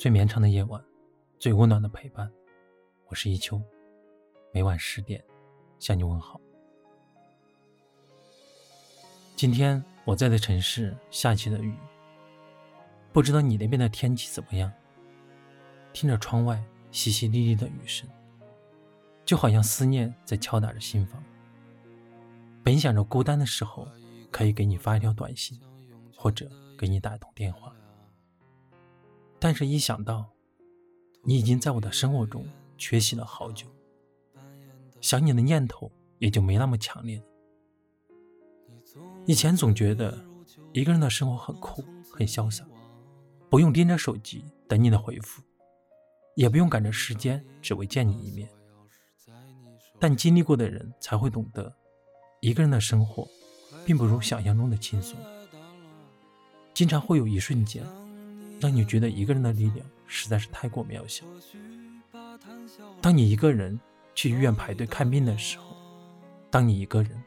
最绵长的夜晚，最温暖的陪伴。我是一秋，每晚十点向你问好。今天我在的城市下起了雨，不知道你那边的天气怎么样？听着窗外淅淅沥沥的雨声，就好像思念在敲打着心房。本想着孤单的时候可以给你发一条短信，或者给你打一通电话，但是一想到你已经在我的生活中缺席了好久，想你的念头也就没那么强烈了。以前总觉得一个人的生活很酷、很潇洒，不用盯着手机等你的回复，也不用赶着时间只为见你一面。但经历过的人才会懂得。一个人的生活，并不如想象中的轻松。经常会有一瞬间，让你觉得一个人的力量实在是太过渺小。当你一个人去医院排队看病的时候，当你一个人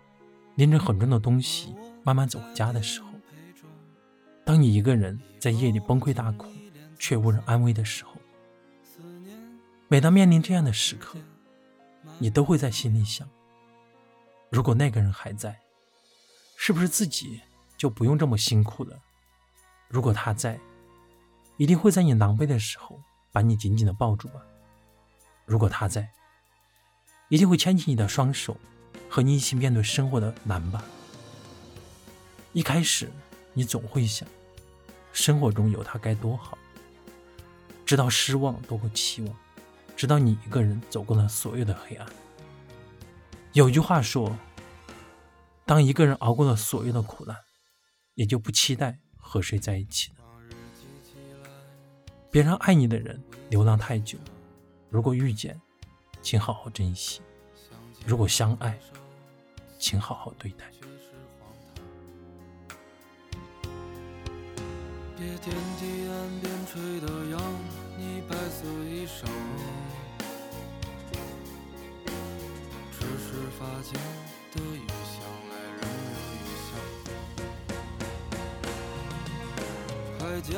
拎着很重的东西慢慢走回家的时候，当你一个人在夜里崩溃大哭却无人安慰的时候，每当面临这样的时刻，你都会在心里想。如果那个人还在，是不是自己就不用这么辛苦了？如果他在，一定会在你狼狈的时候把你紧紧的抱住吧。如果他在，一定会牵起你的双手，和你一起面对生活的难吧。一开始，你总会想，生活中有他该多好。直到失望多过期望，直到你一个人走过了所有的黑暗。有句话说：“当一个人熬过了所有的苦难，也就不期待和谁在一起了。”别让爱你的人流浪太久。如果遇见，请好好珍惜；如果相爱，请好好对待。别天地岸边吹的扬你白色衣裳。只是发间的雨香，来人有余香。快将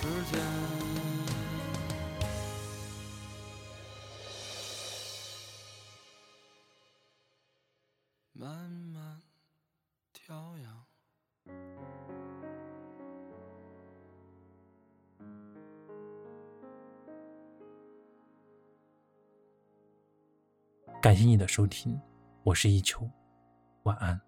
时间慢慢调养。感谢你的收听，我是一秋，晚安。